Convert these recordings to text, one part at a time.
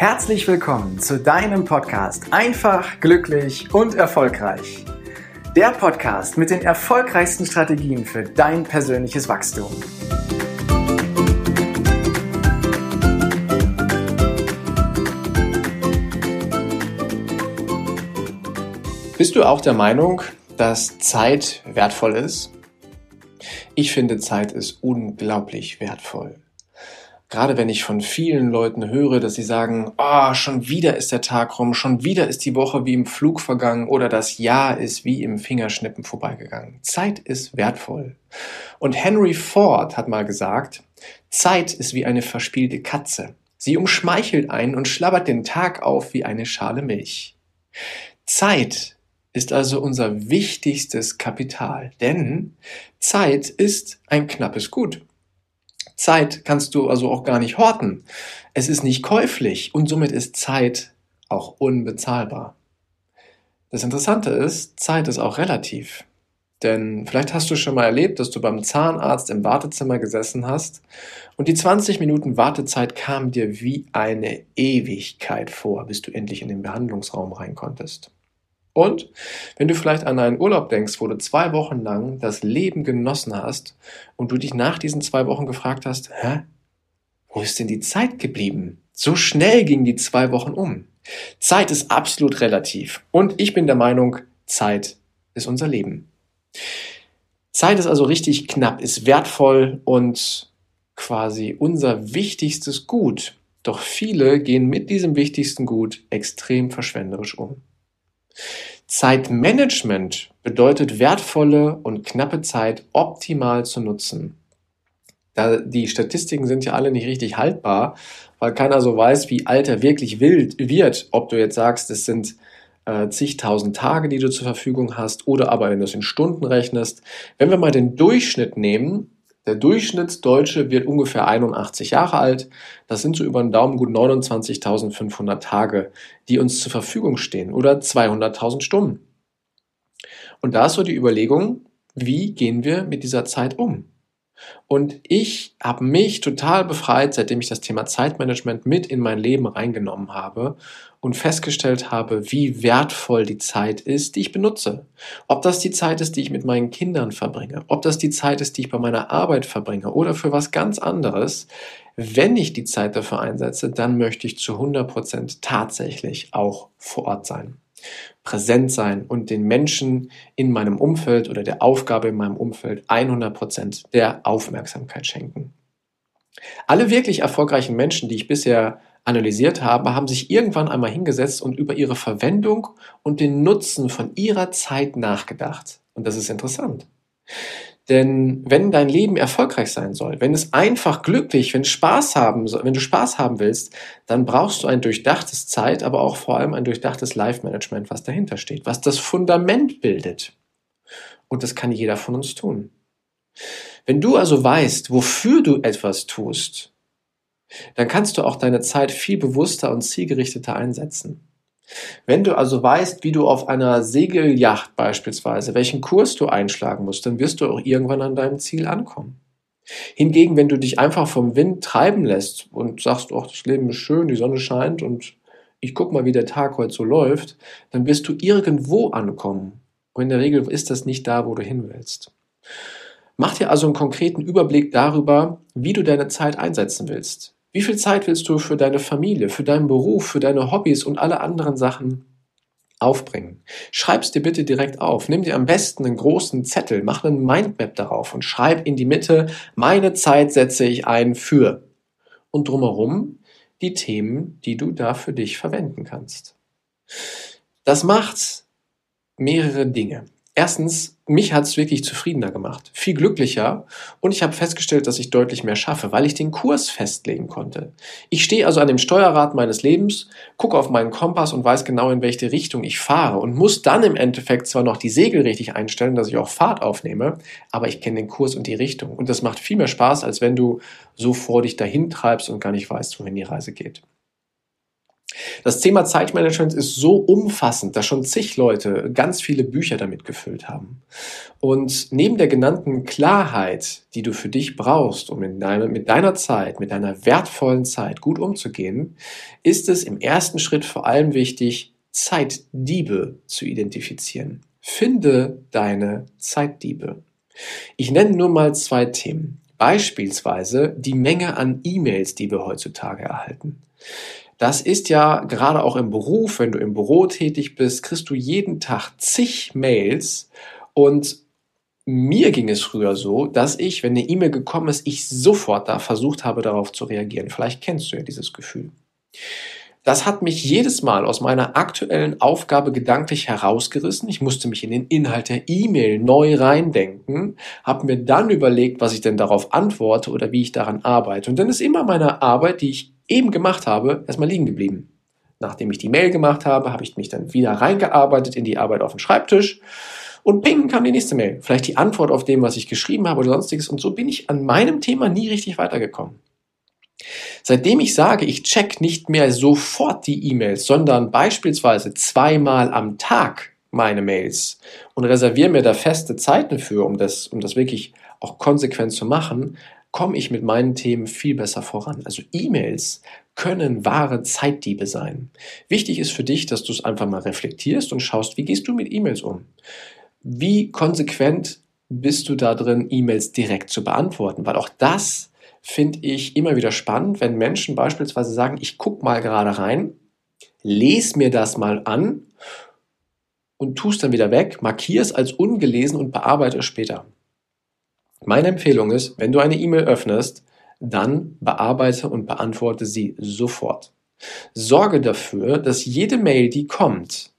Herzlich willkommen zu deinem Podcast Einfach, glücklich und erfolgreich. Der Podcast mit den erfolgreichsten Strategien für dein persönliches Wachstum. Bist du auch der Meinung, dass Zeit wertvoll ist? Ich finde, Zeit ist unglaublich wertvoll. Gerade wenn ich von vielen Leuten höre, dass sie sagen, oh, schon wieder ist der Tag rum, schon wieder ist die Woche wie im Flug vergangen oder das Jahr ist wie im Fingerschnippen vorbeigegangen. Zeit ist wertvoll. Und Henry Ford hat mal gesagt, Zeit ist wie eine verspielte Katze. Sie umschmeichelt einen und schlabbert den Tag auf wie eine Schale Milch. Zeit ist also unser wichtigstes Kapital, denn Zeit ist ein knappes Gut. Zeit kannst du also auch gar nicht horten. Es ist nicht käuflich und somit ist Zeit auch unbezahlbar. Das Interessante ist, Zeit ist auch relativ. Denn vielleicht hast du schon mal erlebt, dass du beim Zahnarzt im Wartezimmer gesessen hast und die 20 Minuten Wartezeit kam dir wie eine Ewigkeit vor, bis du endlich in den Behandlungsraum rein konntest. Und wenn du vielleicht an einen Urlaub denkst, wo du zwei Wochen lang das Leben genossen hast und du dich nach diesen zwei Wochen gefragt hast, hä, wo ist denn die Zeit geblieben? So schnell gingen die zwei Wochen um. Zeit ist absolut relativ. Und ich bin der Meinung, Zeit ist unser Leben. Zeit ist also richtig knapp, ist wertvoll und quasi unser wichtigstes Gut. Doch viele gehen mit diesem wichtigsten Gut extrem verschwenderisch um. Zeitmanagement bedeutet wertvolle und knappe Zeit optimal zu nutzen. Da die Statistiken sind ja alle nicht richtig haltbar, weil keiner so weiß, wie alt er wirklich wild wird. Ob du jetzt sagst, es sind äh, zigtausend Tage, die du zur Verfügung hast, oder aber wenn du es in Stunden rechnest. Wenn wir mal den Durchschnitt nehmen, der Durchschnittsdeutsche wird ungefähr 81 Jahre alt. Das sind so über den Daumen gut 29.500 Tage, die uns zur Verfügung stehen oder 200.000 Stunden. Und da ist so die Überlegung, wie gehen wir mit dieser Zeit um? Und ich habe mich total befreit, seitdem ich das Thema Zeitmanagement mit in mein Leben reingenommen habe und festgestellt habe, wie wertvoll die Zeit ist, die ich benutze. Ob das die Zeit ist, die ich mit meinen Kindern verbringe, ob das die Zeit ist, die ich bei meiner Arbeit verbringe oder für was ganz anderes. Wenn ich die Zeit dafür einsetze, dann möchte ich zu 100 Prozent tatsächlich auch vor Ort sein präsent sein und den Menschen in meinem Umfeld oder der Aufgabe in meinem Umfeld 100 Prozent der Aufmerksamkeit schenken. Alle wirklich erfolgreichen Menschen, die ich bisher analysiert habe, haben sich irgendwann einmal hingesetzt und über ihre Verwendung und den Nutzen von ihrer Zeit nachgedacht. Und das ist interessant. Denn wenn dein Leben erfolgreich sein soll, wenn es einfach glücklich, wenn Spaß haben, wenn du Spaß haben willst, dann brauchst du ein durchdachtes Zeit, aber auch vor allem ein durchdachtes Life-Management, was dahinter steht, was das Fundament bildet. Und das kann jeder von uns tun. Wenn du also weißt, wofür du etwas tust, dann kannst du auch deine Zeit viel bewusster und zielgerichteter einsetzen. Wenn du also weißt, wie du auf einer Segelyacht beispielsweise, welchen Kurs du einschlagen musst, dann wirst du auch irgendwann an deinem Ziel ankommen. Hingegen, wenn du dich einfach vom Wind treiben lässt und sagst, ach, das Leben ist schön, die Sonne scheint und ich guck mal, wie der Tag heute so läuft, dann wirst du irgendwo ankommen. Und in der Regel ist das nicht da, wo du hin willst. Mach dir also einen konkreten Überblick darüber, wie du deine Zeit einsetzen willst. Wie viel Zeit willst du für deine Familie, für deinen Beruf, für deine Hobbys und alle anderen Sachen aufbringen? Schreib's dir bitte direkt auf. Nimm dir am besten einen großen Zettel, mach einen Mindmap darauf und schreib in die Mitte, meine Zeit setze ich ein für. Und drumherum die Themen, die du da für dich verwenden kannst. Das macht mehrere Dinge. Erstens, mich hat es wirklich zufriedener gemacht, viel glücklicher und ich habe festgestellt, dass ich deutlich mehr schaffe, weil ich den Kurs festlegen konnte. Ich stehe also an dem Steuerrad meines Lebens, gucke auf meinen Kompass und weiß genau, in welche Richtung ich fahre und muss dann im Endeffekt zwar noch die Segel richtig einstellen, dass ich auch Fahrt aufnehme, aber ich kenne den Kurs und die Richtung und das macht viel mehr Spaß, als wenn du so vor dich dahin treibst und gar nicht weißt, wohin die Reise geht. Das Thema Zeitmanagement ist so umfassend, dass schon zig Leute ganz viele Bücher damit gefüllt haben. Und neben der genannten Klarheit, die du für dich brauchst, um in deine, mit deiner Zeit, mit deiner wertvollen Zeit gut umzugehen, ist es im ersten Schritt vor allem wichtig, Zeitdiebe zu identifizieren. Finde deine Zeitdiebe. Ich nenne nur mal zwei Themen. Beispielsweise die Menge an E-Mails, die wir heutzutage erhalten. Das ist ja gerade auch im Beruf, wenn du im Büro tätig bist, kriegst du jeden Tag zig Mails und mir ging es früher so, dass ich, wenn eine E-Mail gekommen ist, ich sofort da versucht habe, darauf zu reagieren. Vielleicht kennst du ja dieses Gefühl. Das hat mich jedes Mal aus meiner aktuellen Aufgabe gedanklich herausgerissen. Ich musste mich in den Inhalt der E-Mail neu reindenken, habe mir dann überlegt, was ich denn darauf antworte oder wie ich daran arbeite. Und dann ist immer meine Arbeit, die ich eben gemacht habe, erstmal liegen geblieben. Nachdem ich die Mail gemacht habe, habe ich mich dann wieder reingearbeitet in die Arbeit auf dem Schreibtisch und ping kam die nächste Mail. Vielleicht die Antwort auf dem, was ich geschrieben habe oder sonstiges. Und so bin ich an meinem Thema nie richtig weitergekommen. Seitdem ich sage, ich check nicht mehr sofort die E-Mails, sondern beispielsweise zweimal am Tag meine Mails und reserviere mir da feste Zeiten für, um das, um das wirklich auch konsequent zu machen, komme ich mit meinen Themen viel besser voran. Also E-Mails können wahre Zeitdiebe sein. Wichtig ist für dich, dass du es einfach mal reflektierst und schaust, wie gehst du mit E-Mails um? Wie konsequent bist du da drin, E-Mails direkt zu beantworten? Weil auch das finde ich immer wieder spannend, wenn Menschen beispielsweise sagen, ich gucke mal gerade rein, lese mir das mal an und tu es dann wieder weg, markiere es als ungelesen und bearbeite es später. Meine Empfehlung ist, wenn du eine E-Mail öffnest, dann bearbeite und beantworte sie sofort. Sorge dafür, dass jede Mail, die kommt,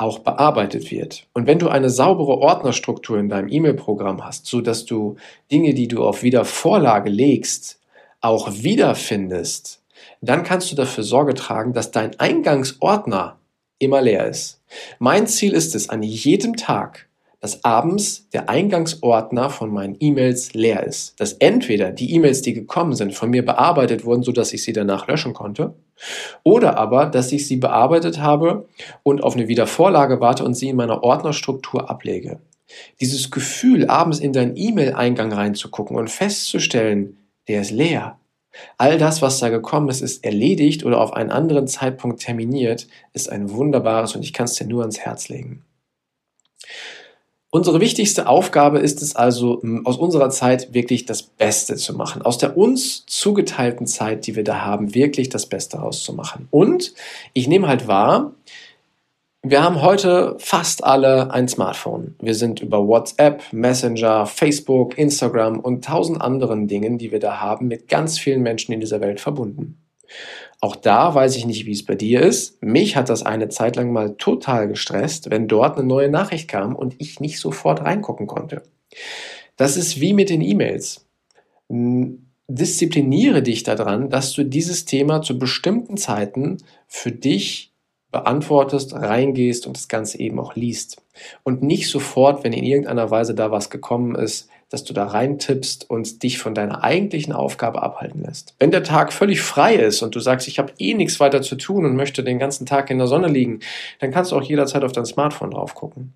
auch bearbeitet wird. Und wenn du eine saubere Ordnerstruktur in deinem E-Mail-Programm hast, so dass du Dinge, die du auf Wiedervorlage legst, auch wiederfindest, dann kannst du dafür Sorge tragen, dass dein Eingangsordner immer leer ist. Mein Ziel ist es, an jedem Tag dass abends der Eingangsordner von meinen E-Mails leer ist. Dass entweder die E-Mails, die gekommen sind, von mir bearbeitet wurden, so dass ich sie danach löschen konnte, oder aber, dass ich sie bearbeitet habe und auf eine Wiedervorlage warte und sie in meiner Ordnerstruktur ablege. Dieses Gefühl, abends in deinen E-Mail-Eingang reinzugucken und festzustellen, der ist leer. All das, was da gekommen ist, ist erledigt oder auf einen anderen Zeitpunkt terminiert, ist ein wunderbares und ich kann es dir nur ans Herz legen. Unsere wichtigste Aufgabe ist es also, aus unserer Zeit wirklich das Beste zu machen. Aus der uns zugeteilten Zeit, die wir da haben, wirklich das Beste rauszumachen. Und ich nehme halt wahr, wir haben heute fast alle ein Smartphone. Wir sind über WhatsApp, Messenger, Facebook, Instagram und tausend anderen Dingen, die wir da haben, mit ganz vielen Menschen in dieser Welt verbunden. Auch da weiß ich nicht, wie es bei dir ist. Mich hat das eine Zeit lang mal total gestresst, wenn dort eine neue Nachricht kam und ich nicht sofort reingucken konnte. Das ist wie mit den E-Mails. Diszipliniere dich daran, dass du dieses Thema zu bestimmten Zeiten für dich beantwortest, reingehst und das Ganze eben auch liest. Und nicht sofort, wenn in irgendeiner Weise da was gekommen ist, dass du da reintippst und dich von deiner eigentlichen Aufgabe abhalten lässt. Wenn der Tag völlig frei ist und du sagst, ich habe eh nichts weiter zu tun und möchte den ganzen Tag in der Sonne liegen, dann kannst du auch jederzeit auf dein Smartphone drauf gucken.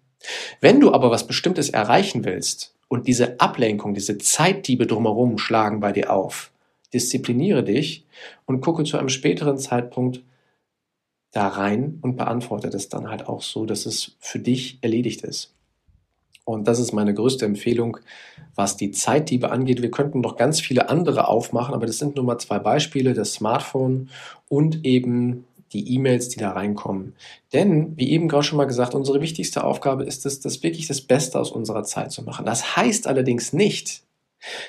Wenn du aber was Bestimmtes erreichen willst und diese Ablenkung, diese Zeitdiebe drumherum schlagen bei dir auf, diszipliniere dich und gucke zu einem späteren Zeitpunkt da rein und beantworte das dann halt auch so, dass es für dich erledigt ist. Und das ist meine größte Empfehlung, was die Zeitdiebe angeht. Wir könnten noch ganz viele andere aufmachen, aber das sind nur mal zwei Beispiele, das Smartphone und eben die E-Mails, die da reinkommen. Denn, wie eben gerade schon mal gesagt, unsere wichtigste Aufgabe ist es, das wirklich das Beste aus unserer Zeit zu machen. Das heißt allerdings nicht,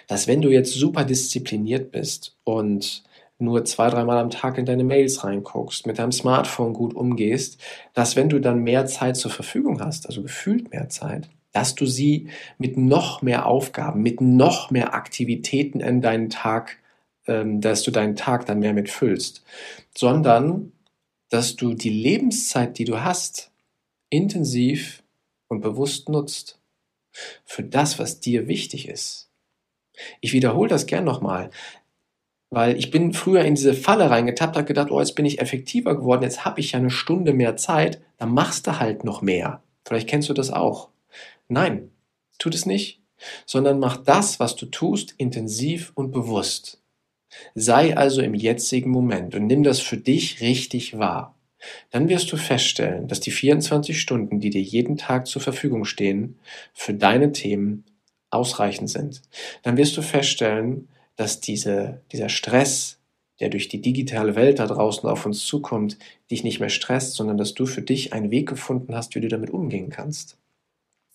dass wenn du jetzt super diszipliniert bist und nur zwei, dreimal am Tag in deine Mails reinguckst, mit deinem Smartphone gut umgehst, dass wenn du dann mehr Zeit zur Verfügung hast, also gefühlt mehr Zeit, dass du sie mit noch mehr Aufgaben, mit noch mehr Aktivitäten in deinen Tag, ähm, dass du deinen Tag dann mehr mit füllst, sondern dass du die Lebenszeit, die du hast, intensiv und bewusst nutzt für das, was dir wichtig ist. Ich wiederhole das gern nochmal. Weil ich bin früher in diese Falle reingetappt, habe gedacht, oh, jetzt bin ich effektiver geworden, jetzt habe ich ja eine Stunde mehr Zeit, dann machst du halt noch mehr. Vielleicht kennst du das auch. Nein, tut es nicht, sondern mach das, was du tust, intensiv und bewusst. Sei also im jetzigen Moment und nimm das für dich richtig wahr. Dann wirst du feststellen, dass die 24 Stunden, die dir jeden Tag zur Verfügung stehen, für deine Themen ausreichend sind. Dann wirst du feststellen, dass diese, dieser Stress, der durch die digitale Welt da draußen auf uns zukommt, dich nicht mehr stresst, sondern dass du für dich einen Weg gefunden hast, wie du damit umgehen kannst.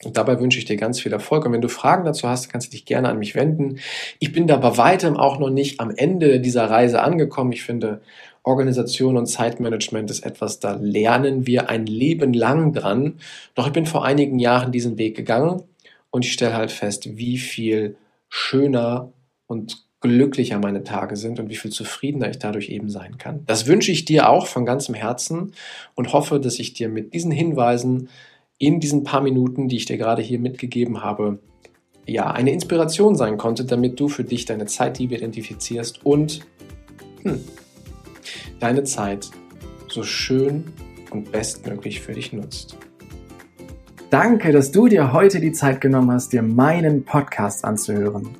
Und dabei wünsche ich dir ganz viel Erfolg. Und wenn du Fragen dazu hast, kannst du dich gerne an mich wenden. Ich bin da bei weitem auch noch nicht am Ende dieser Reise angekommen. Ich finde, Organisation und Zeitmanagement ist etwas, da lernen wir ein Leben lang dran. Doch ich bin vor einigen Jahren diesen Weg gegangen und ich stelle halt fest, wie viel schöner und glücklicher meine Tage sind und wie viel zufriedener ich dadurch eben sein kann. Das wünsche ich dir auch von ganzem Herzen und hoffe, dass ich dir mit diesen Hinweisen in diesen paar Minuten, die ich dir gerade hier mitgegeben habe, ja, eine Inspiration sein konnte, damit du für dich deine Zeitliebe identifizierst und hm, deine Zeit so schön und bestmöglich für dich nutzt. Danke, dass du dir heute die Zeit genommen hast, dir meinen Podcast anzuhören.